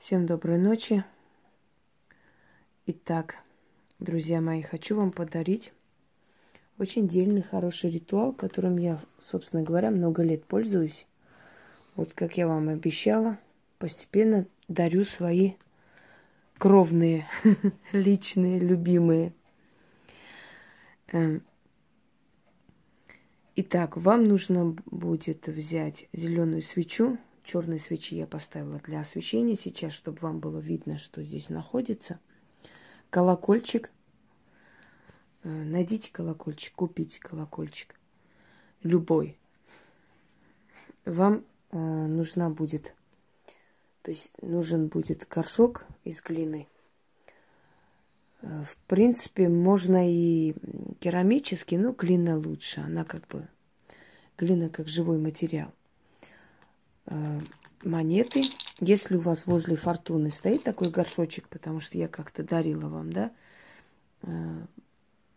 Всем доброй ночи. Итак, друзья мои, хочу вам подарить очень дельный, хороший ритуал, которым я, собственно говоря, много лет пользуюсь. Вот как я вам обещала, постепенно дарю свои кровные, личные, любимые. Эм. Итак, вам нужно будет взять зеленую свечу, черной свечи я поставила для освещения сейчас, чтобы вам было видно, что здесь находится. Колокольчик. Э, найдите колокольчик, купите колокольчик. Любой. Вам э, нужна будет, то есть нужен будет горшок из глины. Э, в принципе, можно и керамический, но глина лучше. Она как бы глина как живой материал. Э, монеты. Если у вас возле фортуны стоит такой горшочек, потому что я как-то дарила вам, да, э,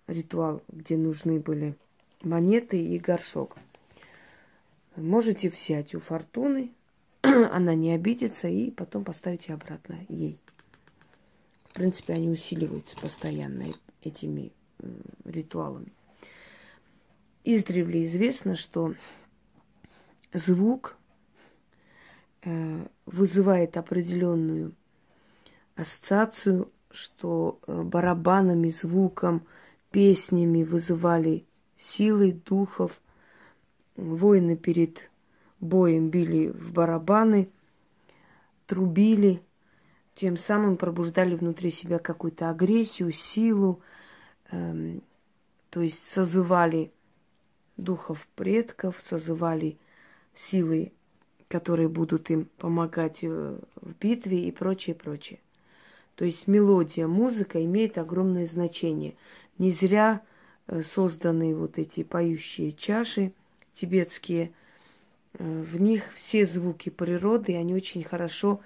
ритуал, где нужны были монеты и горшок. Можете взять у фортуны, она не обидится, и потом поставите обратно ей. В принципе, они усиливаются постоянно этими ритуалами. Издревле известно, что звук вызывает определенную ассоциацию, что э, барабанами, звуком, песнями вызывали силы духов. Воины перед боем били в барабаны, трубили, тем самым пробуждали внутри себя какую-то агрессию, силу, эм, то есть созывали духов предков, созывали силы которые будут им помогать э, в битве и прочее, прочее. То есть мелодия, музыка имеет огромное значение. Не зря э, созданы вот эти поющие чаши тибетские. Э, в них все звуки природы, они очень хорошо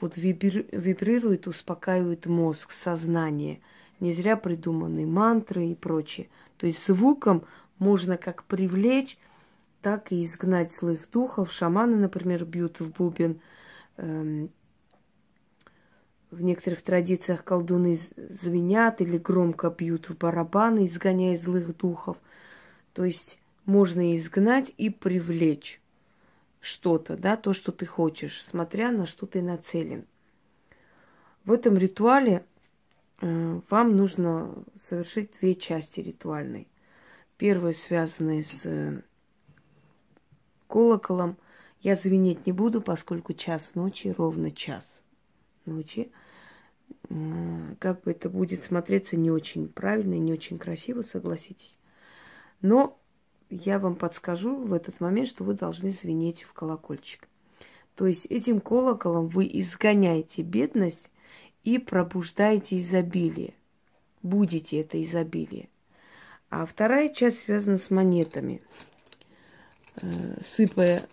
вот вибрируют, успокаивают мозг, сознание. Не зря придуманы мантры и прочее. То есть звуком можно как привлечь так и изгнать злых духов. Шаманы, например, бьют в бубен. Эм, в некоторых традициях колдуны звенят или громко бьют в барабаны, изгоняя злых духов. То есть можно изгнать и привлечь что-то, да, то, что ты хочешь, смотря на что ты нацелен. В этом ритуале э, вам нужно совершить две части ритуальной. Первая связанная с э, колоколом. Я звенеть не буду, поскольку час ночи, ровно час ночи. Как бы это будет смотреться не очень правильно и не очень красиво, согласитесь. Но я вам подскажу в этот момент, что вы должны звенеть в колокольчик. То есть этим колоколом вы изгоняете бедность и пробуждаете изобилие. Будете это изобилие. А вторая часть связана с монетами. Э, сыпая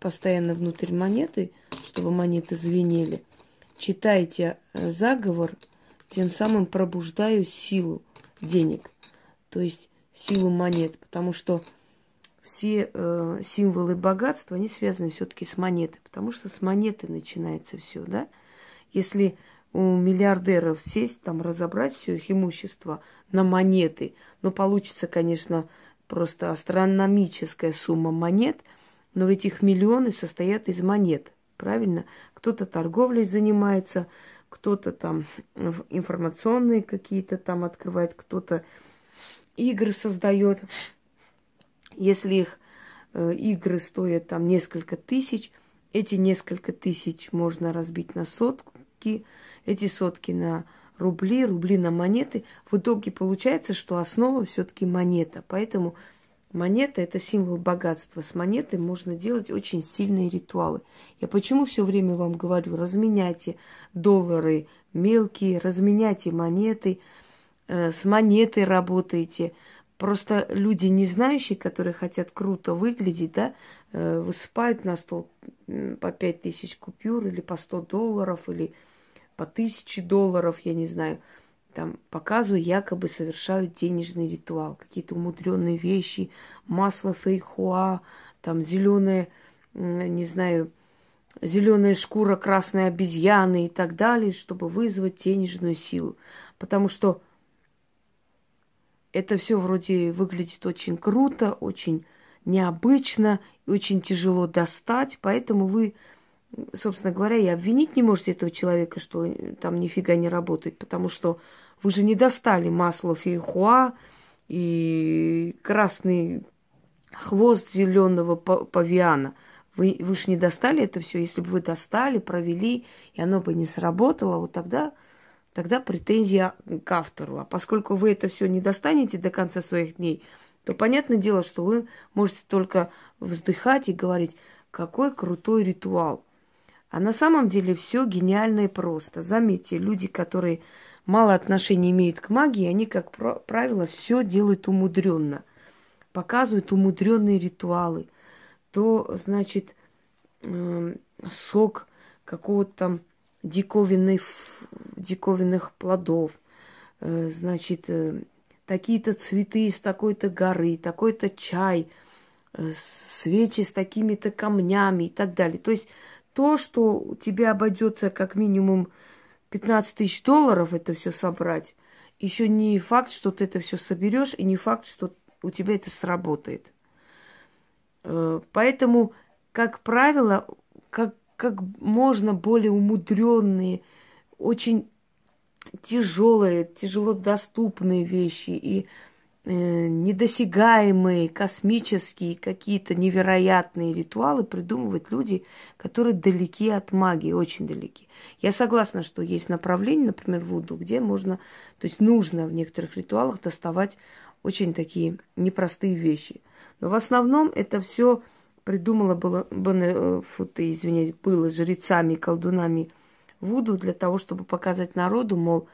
постоянно внутрь монеты, чтобы монеты звенели, читайте э, заговор, тем самым пробуждаю силу денег, то есть силу монет, потому что все э, символы богатства, они связаны все-таки с монетой, потому что с монеты начинается все, да? Если у миллиардеров сесть, там разобрать все их имущество на монеты, но получится, конечно, просто астрономическая сумма монет, но ведь их миллионы состоят из монет, правильно? Кто-то торговлей занимается, кто-то там информационные какие-то там открывает, кто-то игры создает. Если их э, игры стоят там несколько тысяч, эти несколько тысяч можно разбить на сотки, эти сотки на рубли, рубли на монеты. В итоге получается, что основа все-таки монета. Поэтому монета это символ богатства. С монетой можно делать очень сильные ритуалы. Я почему все время вам говорю, разменяйте доллары мелкие, разменяйте монеты, э, с монетой работайте. Просто люди, не знающие, которые хотят круто выглядеть, да, э, высыпают на стол по пять тысяч купюр или по 100 долларов, или по тысяче долларов, я не знаю, там показываю, якобы совершают денежный ритуал, какие-то умудренные вещи, масло фейхуа, там зеленое, не знаю, зеленая шкура красной обезьяны и так далее, чтобы вызвать денежную силу. Потому что это все вроде выглядит очень круто, очень необычно и очень тяжело достать, поэтому вы, собственно говоря, и обвинить не можете этого человека, что там нифига не работает, потому что вы же не достали масло фейхуа и красный хвост зеленого павиана. Вы, вы же не достали это все. Если бы вы достали, провели, и оно бы не сработало, вот тогда, тогда претензия к автору. А поскольку вы это все не достанете до конца своих дней, то понятное дело, что вы можете только вздыхать и говорить, какой крутой ритуал. А на самом деле все гениально и просто. Заметьте, люди, которые мало отношения имеют к магии, они, как правило, все делают умудренно. Показывают умудренные ритуалы то, значит, э, сок какого-то там диковинных, диковинных плодов, э, значит, э, такие-то цветы из такой-то горы, такой-то чай, э, свечи с такими-то камнями и так далее. То есть то, что тебе обойдется как минимум 15 тысяч долларов это все собрать, еще не факт, что ты это все соберешь, и не факт, что у тебя это сработает. Э, поэтому, как правило, как, как можно более умудренные, очень тяжелые, тяжело доступные вещи и недосягаемые, космические, какие-то невероятные ритуалы придумывают люди, которые далеки от магии, очень далеки. Я согласна, что есть направление, например, в Вуду, где можно, то есть нужно в некоторых ритуалах доставать очень такие непростые вещи – но в основном это все придумала было, было, фу, ты, извиняюсь, было жрецами, колдунами Вуду для того, чтобы показать народу, мол,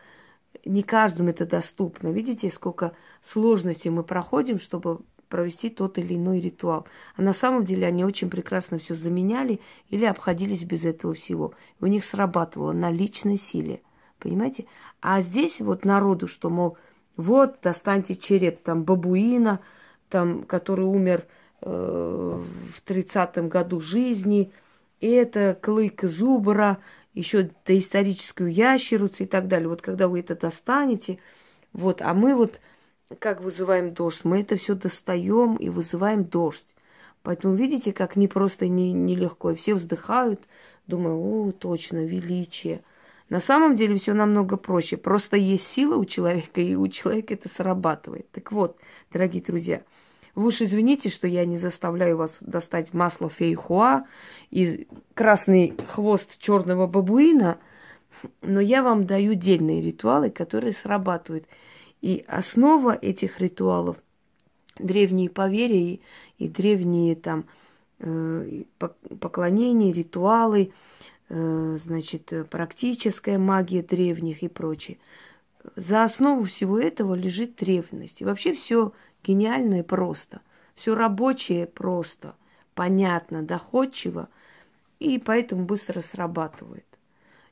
не каждому это доступно. Видите, сколько сложностей мы проходим, чтобы провести тот или иной ритуал. А на самом деле они очень прекрасно все заменяли или обходились без этого всего. У них срабатывало на личной силе. Понимаете? А здесь вот народу, что, мол, вот, достаньте череп там бабуина, там, который умер э, в тридцатом году жизни, и это клык зубра, еще доисторическую ящерицу и так далее. Вот когда вы это достанете, вот, а мы вот как вызываем дождь, мы это все достаем и вызываем дождь. Поэтому видите, как не просто не, нелегко. И все вздыхают, думаю, о, точно, величие. На самом деле все намного проще. Просто есть сила у человека, и у человека это срабатывает. Так вот, дорогие друзья, вы уж извините, что я не заставляю вас достать масло фейхуа и красный хвост черного бабуина, но я вам даю дельные ритуалы, которые срабатывают. И основа этих ритуалов древние поверья и, и древние там э, поклонения, ритуалы, э, значит, практическая магия древних и прочее. За основу всего этого лежит древность. И вообще все гениально и просто. Все рабочее просто, понятно, доходчиво, и поэтому быстро срабатывает.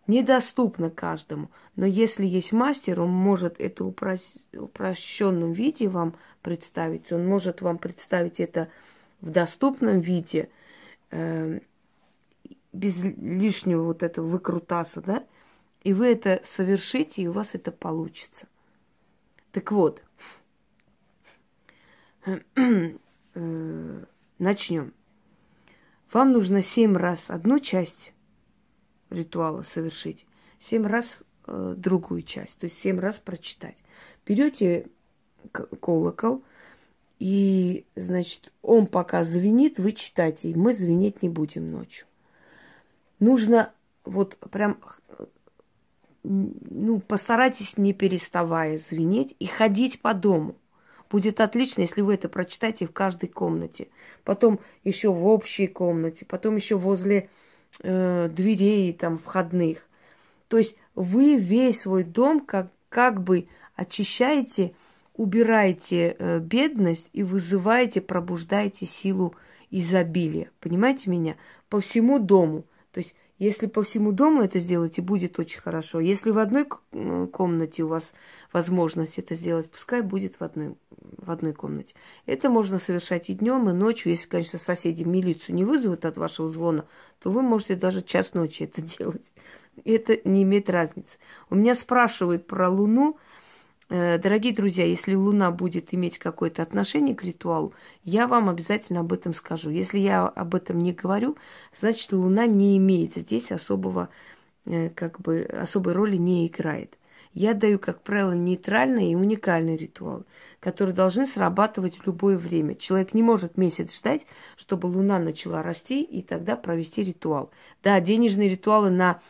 Недоступно каждому, но если есть мастер, он может это в упрощенном виде вам представить, он может вам представить это в доступном виде, э, без лишнего вот этого выкрутаса, да, и вы это совершите, и у вас это получится. Так вот, начнем. Вам нужно семь раз одну часть ритуала совершить, семь раз э, другую часть, то есть семь раз прочитать. Берете колокол, и, значит, он пока звенит, вы читайте, и мы звенеть не будем ночью. Нужно вот прям, ну, постарайтесь не переставая звенеть и ходить по дому – Будет отлично, если вы это прочитаете в каждой комнате. Потом еще в общей комнате, потом еще возле э, дверей там входных. То есть вы весь свой дом как, как бы очищаете, убираете э, бедность и вызываете, пробуждаете силу изобилия. Понимаете меня? По всему дому. То есть Если по всему дому это сделаете, будет очень хорошо. Если в одной комнате у вас возможность это сделать, пускай будет в одной, в одной комнате. Это можно совершать и днем, и ночью. Если, конечно, соседи милицию не вызовут от вашего звона, то вы можете даже час ночи это делать. Это не имеет разницы. У меня спрашивают про Луну. Э, дорогие друзья, если Луна будет иметь какое-то отношение к ритуалу, я вам обязательно об этом скажу. Если я об этом не говорю, значит, Луна не имеет здесь особого, э, как бы, особой роли не играет. Я даю, как правило, нейтральные и уникальные ритуалы, которые должны срабатывать в любое время. Человек не может месяц ждать, чтобы Луна начала расти, и тогда провести ритуал. Да, денежные ритуалы на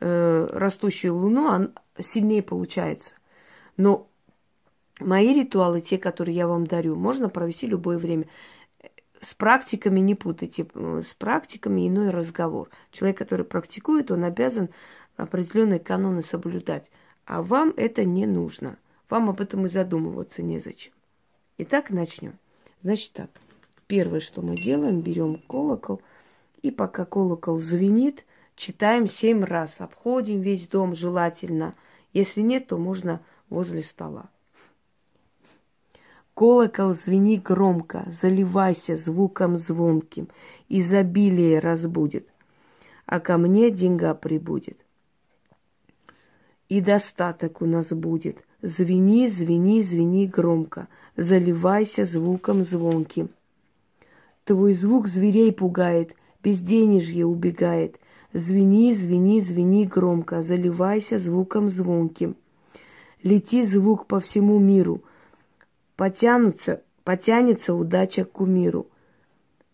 э, растущую Луну он сильнее получается. Но мои ритуалы, те, которые я вам дарю, можно провести любое время. С практиками не путайте. С практиками иной разговор. Человек, который практикует, он обязан определенные каноны соблюдать. А вам это не нужно. Вам об этом и задумываться незачем. Итак, начнем. Значит так. Первое, что мы делаем, берем колокол, и пока колокол звенит, читаем семь раз. Обходим весь дом желательно. Если нет, то можно возле стола. Колокол звени громко, заливайся звуком звонким, изобилие разбудит, а ко мне деньга прибудет. И достаток у нас будет. Звени, звени, звени громко, заливайся звуком звонким. Твой звук зверей пугает, безденежье убегает. Звени, звени, звени громко, заливайся звуком звонким. Лети звук по всему миру. Потянутся, потянется удача к кумиру.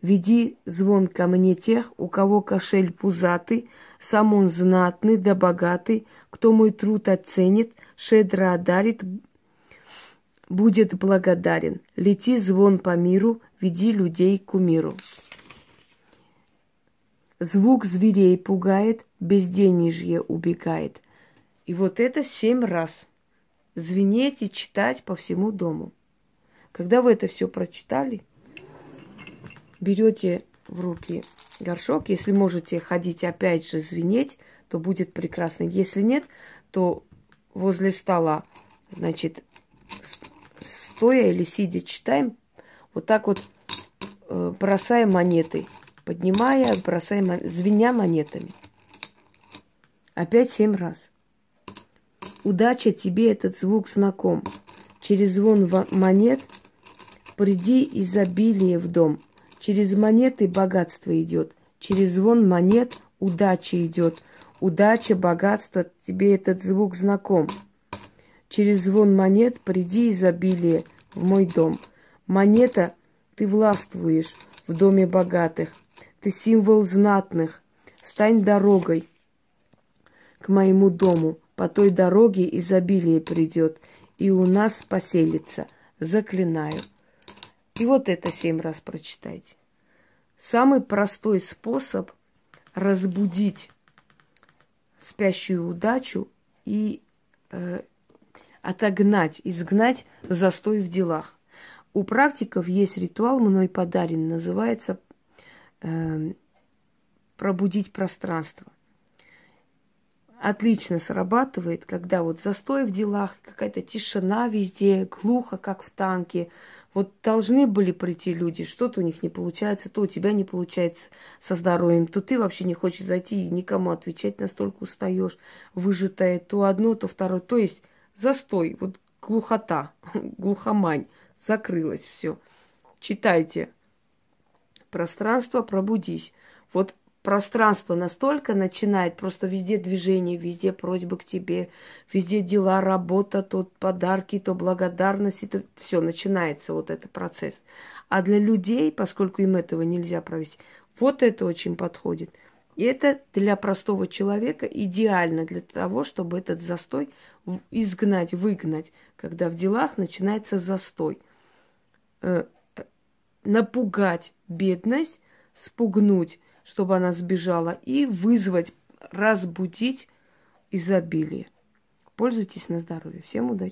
Веди звон ко мне тех, у кого кошель пузатый, сам он знатный да богатый, кто мой труд оценит, щедро одарит, будет благодарен. Лети звон по миру, веди людей к кумиру. Звук зверей пугает, безденежье убегает. И вот это семь раз – звенеть и читать по всему дому. Когда вы это все прочитали, берете в руки горшок. Если можете ходить опять же звенеть, то будет прекрасно. Если нет, то возле стола, значит, стоя или сидя читаем, вот так вот э, бросая монеты, поднимая, бросая, звеня монетами. Опять семь раз. Удача тебе этот звук знаком. Через звон монет приди изобилие в дом. Через монеты богатство идет. Через звон монет удача идет. Удача, богатство, тебе этот звук знаком. Через звон монет приди изобилие в мой дом. Монета, ты властвуешь в доме богатых. Ты символ знатных. Стань дорогой к моему дому. По той дороге изобилие придет, и у нас поселится. Заклинаю. И вот это семь раз прочитайте. Самый простой способ разбудить спящую удачу и э, отогнать, изгнать застой в делах. У практиков есть ритуал, мной подарен, называется э, пробудить пространство отлично срабатывает, когда вот застой в делах, какая-то тишина везде, глухо, как в танке. Вот должны были прийти люди, что-то у них не получается, то у тебя не получается со здоровьем, то ты вообще не хочешь зайти и никому отвечать, настолько устаешь, выжатая то одно, то второе. То есть застой, вот глухота, глухомань, закрылась все. Читайте. Пространство, пробудись. Вот пространство настолько начинает, просто везде движение, везде просьбы к тебе, везде дела, работа, то подарки, то благодарности, то все, начинается вот этот процесс. А для людей, поскольку им этого нельзя провести, вот это очень подходит. И это для простого человека идеально для того, чтобы этот застой изгнать, выгнать, когда в делах начинается застой. Э, э, напугать бедность, спугнуть чтобы она сбежала, и вызвать, разбудить изобилие. Пользуйтесь на здоровье. Всем удачи!